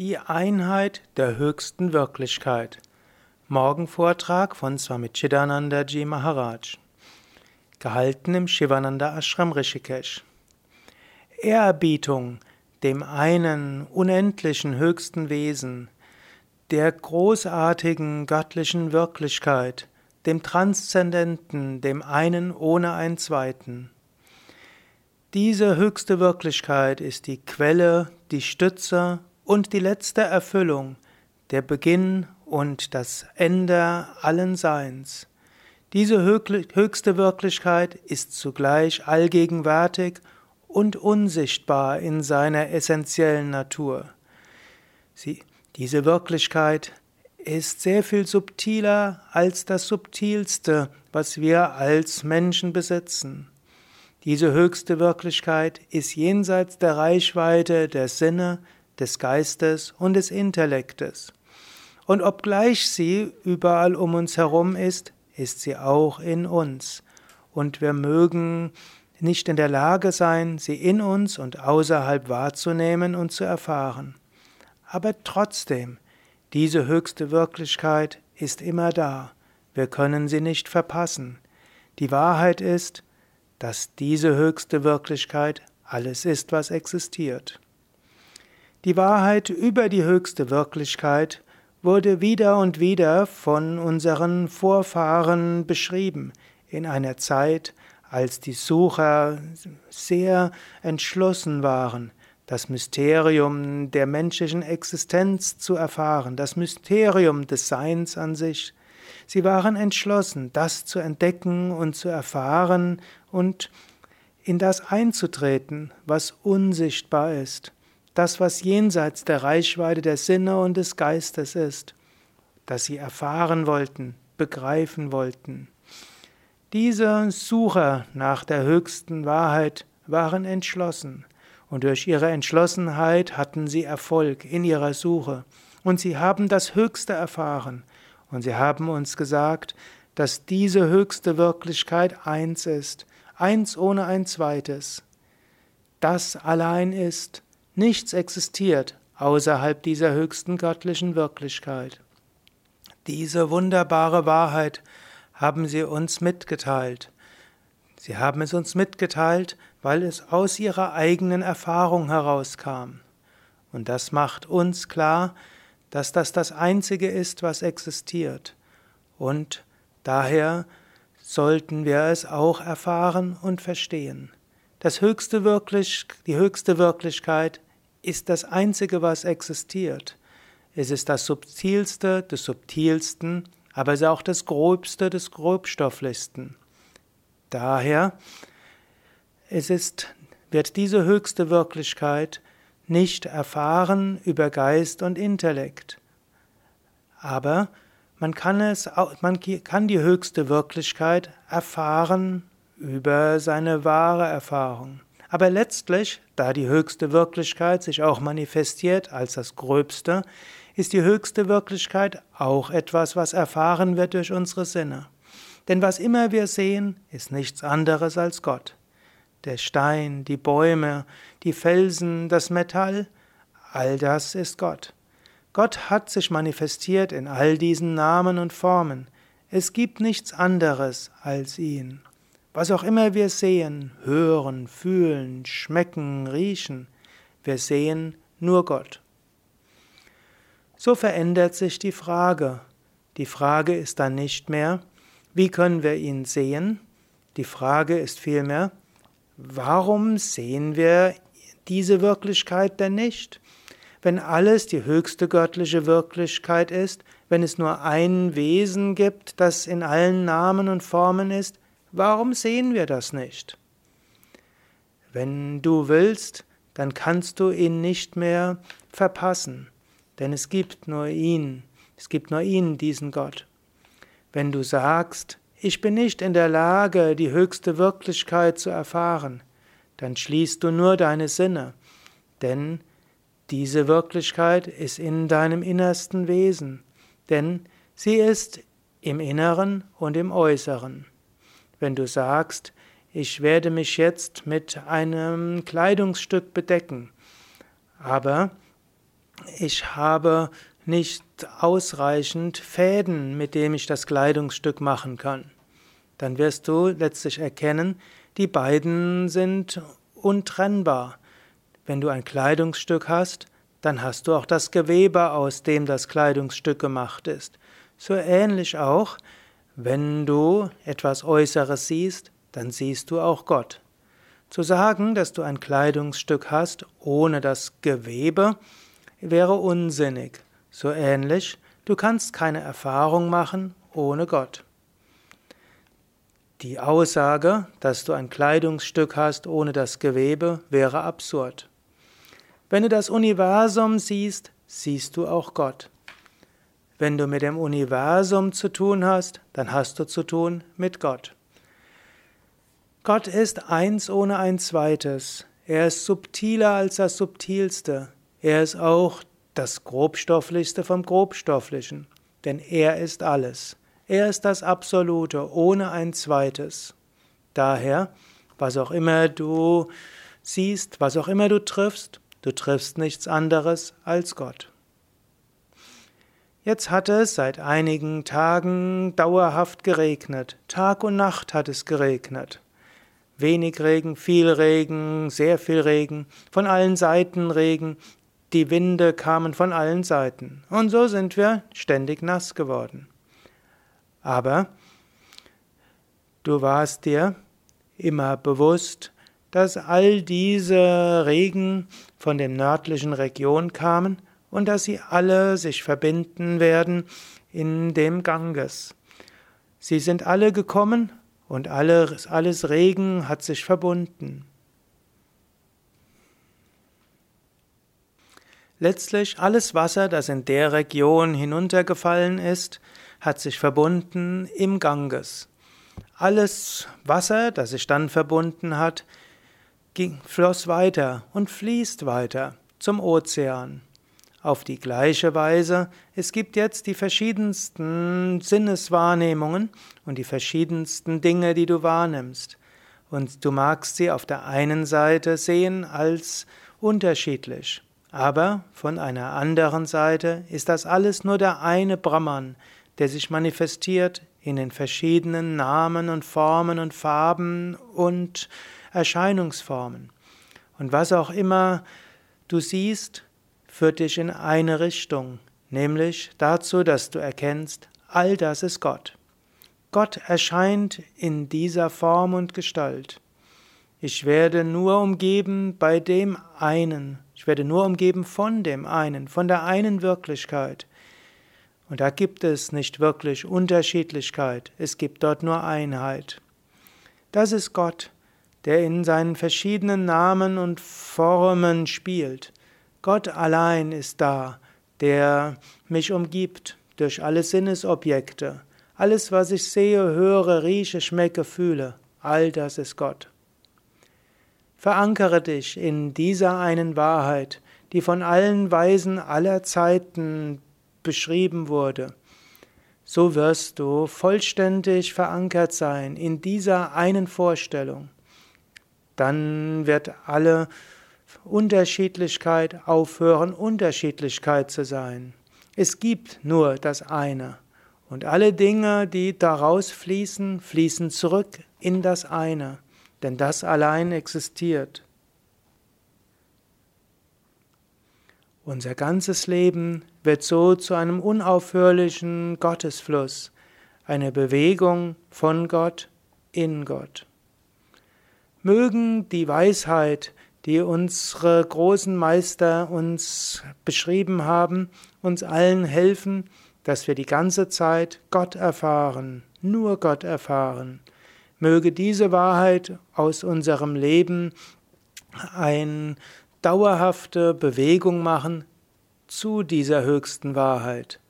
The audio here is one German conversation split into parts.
Die Einheit der höchsten Wirklichkeit. Morgenvortrag von Swami Chidanandaji Maharaj. Gehalten im Shivananda Ashram Rishikesh. Ehrerbietung dem einen unendlichen höchsten Wesen, der großartigen göttlichen Wirklichkeit, dem Transzendenten, dem einen ohne ein zweiten. Diese höchste Wirklichkeit ist die Quelle, die Stütze und die letzte Erfüllung, der Beginn und das Ende allen Seins. Diese höchste Wirklichkeit ist zugleich allgegenwärtig und unsichtbar in seiner essentiellen Natur. Sie, diese Wirklichkeit ist sehr viel subtiler als das Subtilste, was wir als Menschen besitzen. Diese höchste Wirklichkeit ist jenseits der Reichweite der Sinne, des Geistes und des Intellektes. Und obgleich sie überall um uns herum ist, ist sie auch in uns. Und wir mögen nicht in der Lage sein, sie in uns und außerhalb wahrzunehmen und zu erfahren. Aber trotzdem, diese höchste Wirklichkeit ist immer da. Wir können sie nicht verpassen. Die Wahrheit ist, dass diese höchste Wirklichkeit alles ist, was existiert. Die Wahrheit über die höchste Wirklichkeit wurde wieder und wieder von unseren Vorfahren beschrieben, in einer Zeit, als die Sucher sehr entschlossen waren, das Mysterium der menschlichen Existenz zu erfahren, das Mysterium des Seins an sich. Sie waren entschlossen, das zu entdecken und zu erfahren und in das einzutreten, was unsichtbar ist das, was jenseits der Reichweite der Sinne und des Geistes ist, das sie erfahren wollten, begreifen wollten. Diese Sucher nach der höchsten Wahrheit waren entschlossen, und durch ihre Entschlossenheit hatten sie Erfolg in ihrer Suche, und sie haben das Höchste erfahren, und sie haben uns gesagt, dass diese höchste Wirklichkeit eins ist, eins ohne ein zweites. Das allein ist, Nichts existiert außerhalb dieser höchsten göttlichen Wirklichkeit. Diese wunderbare Wahrheit haben sie uns mitgeteilt. Sie haben es uns mitgeteilt, weil es aus ihrer eigenen Erfahrung herauskam. Und das macht uns klar, dass das das Einzige ist, was existiert. Und daher sollten wir es auch erfahren und verstehen. Das höchste wirklich, die höchste Wirklichkeit ist das einzige, was existiert. Es ist das subtilste des subtilsten, aber es ist auch das grobste des grobstofflichsten. Daher es ist, wird diese höchste Wirklichkeit nicht erfahren über Geist und Intellekt. Aber man kann, es, man kann die höchste Wirklichkeit erfahren über seine wahre Erfahrung. Aber letztlich, da die höchste Wirklichkeit sich auch manifestiert als das Gröbste, ist die höchste Wirklichkeit auch etwas, was erfahren wird durch unsere Sinne. Denn was immer wir sehen, ist nichts anderes als Gott. Der Stein, die Bäume, die Felsen, das Metall, all das ist Gott. Gott hat sich manifestiert in all diesen Namen und Formen. Es gibt nichts anderes als ihn. Was auch immer wir sehen, hören, fühlen, schmecken, riechen, wir sehen nur Gott. So verändert sich die Frage. Die Frage ist dann nicht mehr, wie können wir ihn sehen? Die Frage ist vielmehr, warum sehen wir diese Wirklichkeit denn nicht? Wenn alles die höchste göttliche Wirklichkeit ist, wenn es nur ein Wesen gibt, das in allen Namen und Formen ist, Warum sehen wir das nicht? Wenn du willst, dann kannst du ihn nicht mehr verpassen, denn es gibt nur ihn, es gibt nur ihn, diesen Gott. Wenn du sagst, ich bin nicht in der Lage, die höchste Wirklichkeit zu erfahren, dann schließt du nur deine Sinne, denn diese Wirklichkeit ist in deinem innersten Wesen, denn sie ist im Inneren und im Äußeren wenn du sagst, ich werde mich jetzt mit einem Kleidungsstück bedecken, aber ich habe nicht ausreichend Fäden, mit dem ich das Kleidungsstück machen kann. Dann wirst du letztlich erkennen, die beiden sind untrennbar. Wenn du ein Kleidungsstück hast, dann hast du auch das Gewebe, aus dem das Kleidungsstück gemacht ist. So ähnlich auch, wenn du etwas Äußeres siehst, dann siehst du auch Gott. Zu sagen, dass du ein Kleidungsstück hast ohne das Gewebe, wäre unsinnig. So ähnlich, du kannst keine Erfahrung machen ohne Gott. Die Aussage, dass du ein Kleidungsstück hast ohne das Gewebe, wäre absurd. Wenn du das Universum siehst, siehst du auch Gott. Wenn du mit dem Universum zu tun hast, dann hast du zu tun mit Gott. Gott ist eins ohne ein zweites. Er ist subtiler als das Subtilste. Er ist auch das Grobstofflichste vom Grobstofflichen. Denn er ist alles. Er ist das Absolute, ohne ein zweites. Daher, was auch immer du siehst, was auch immer du triffst, Du triffst nichts anderes als Gott. Jetzt hat es seit einigen Tagen dauerhaft geregnet. Tag und Nacht hat es geregnet. Wenig Regen, viel Regen, sehr viel Regen, von allen Seiten Regen, die Winde kamen von allen Seiten. Und so sind wir ständig nass geworden. Aber du warst dir immer bewusst, dass all diese Regen von der nördlichen Region kamen und dass sie alle sich verbinden werden in dem Ganges. Sie sind alle gekommen und alles, alles Regen hat sich verbunden. Letztlich alles Wasser, das in der Region hinuntergefallen ist, hat sich verbunden im Ganges. Alles Wasser, das sich dann verbunden hat, ging, floss weiter und fließt weiter zum Ozean. Auf die gleiche Weise, es gibt jetzt die verschiedensten Sinneswahrnehmungen und die verschiedensten Dinge, die du wahrnimmst. Und du magst sie auf der einen Seite sehen als unterschiedlich, aber von einer anderen Seite ist das alles nur der eine Brahman, der sich manifestiert in den verschiedenen Namen und Formen und Farben und Erscheinungsformen. Und was auch immer du siehst, führt dich in eine Richtung, nämlich dazu, dass du erkennst, all das ist Gott. Gott erscheint in dieser Form und Gestalt. Ich werde nur umgeben bei dem einen. Ich werde nur umgeben von dem einen, von der einen Wirklichkeit. Und da gibt es nicht wirklich Unterschiedlichkeit, es gibt dort nur Einheit. Das ist Gott der in seinen verschiedenen Namen und Formen spielt. Gott allein ist da, der mich umgibt durch alle Sinnesobjekte. Alles, was ich sehe, höre, rieche, schmecke, fühle, all das ist Gott. Verankere dich in dieser einen Wahrheit, die von allen Weisen aller Zeiten beschrieben wurde. So wirst du vollständig verankert sein in dieser einen Vorstellung dann wird alle Unterschiedlichkeit aufhören, Unterschiedlichkeit zu sein. Es gibt nur das eine. Und alle Dinge, die daraus fließen, fließen zurück in das eine. Denn das allein existiert. Unser ganzes Leben wird so zu einem unaufhörlichen Gottesfluss, eine Bewegung von Gott in Gott. Mögen die Weisheit, die unsere großen Meister uns beschrieben haben, uns allen helfen, dass wir die ganze Zeit Gott erfahren, nur Gott erfahren. Möge diese Wahrheit aus unserem Leben eine dauerhafte Bewegung machen zu dieser höchsten Wahrheit.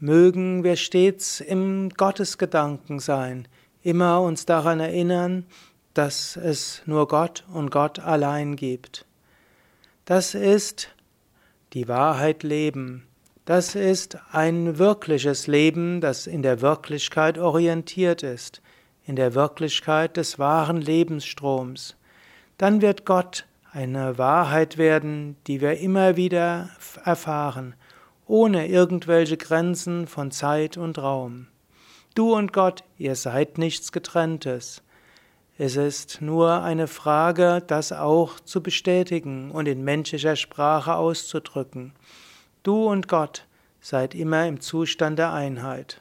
Mögen wir stets im Gottesgedanken sein, immer uns daran erinnern, dass es nur Gott und Gott allein gibt. Das ist die Wahrheit Leben. Das ist ein wirkliches Leben, das in der Wirklichkeit orientiert ist, in der Wirklichkeit des wahren Lebensstroms. Dann wird Gott eine Wahrheit werden, die wir immer wieder erfahren, ohne irgendwelche Grenzen von Zeit und Raum. Du und Gott, ihr seid nichts getrenntes. Es ist nur eine Frage, das auch zu bestätigen und in menschlicher Sprache auszudrücken. Du und Gott seid immer im Zustand der Einheit.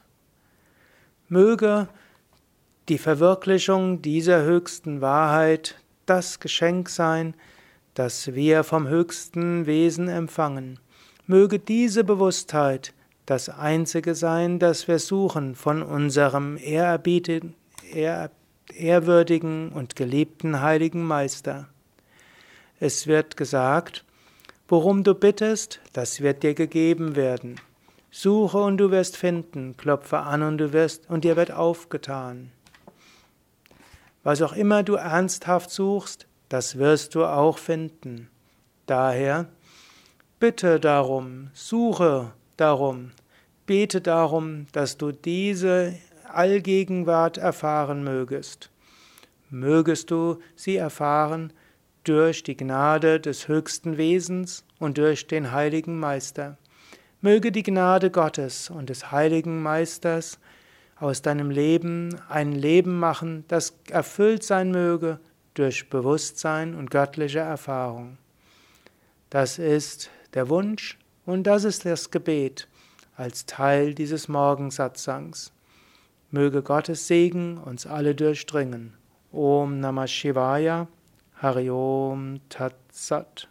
Möge die Verwirklichung dieser höchsten Wahrheit das Geschenk sein, das wir vom höchsten Wesen empfangen. Möge diese Bewusstheit das Einzige sein, das wir suchen von unserem ehrerbietigen, ehrwürdigen und geliebten heiligen Meister. Es wird gesagt, worum du bittest, das wird dir gegeben werden. Suche und du wirst finden, klopfe an und du wirst und dir wird aufgetan. Was auch immer du ernsthaft suchst, das wirst du auch finden. Daher bitte darum, suche darum, bete darum, dass du diese Allgegenwart erfahren mögest. Mögest du sie erfahren durch die Gnade des höchsten Wesens und durch den heiligen Meister. Möge die Gnade Gottes und des heiligen Meisters aus deinem Leben ein Leben machen, das erfüllt sein möge durch Bewusstsein und göttliche Erfahrung. Das ist der Wunsch und das ist das Gebet als Teil dieses Morgensatsangs. Möge Gottes Segen uns alle durchdringen. Om Namah Shivaya, Hari Om Tat Sat.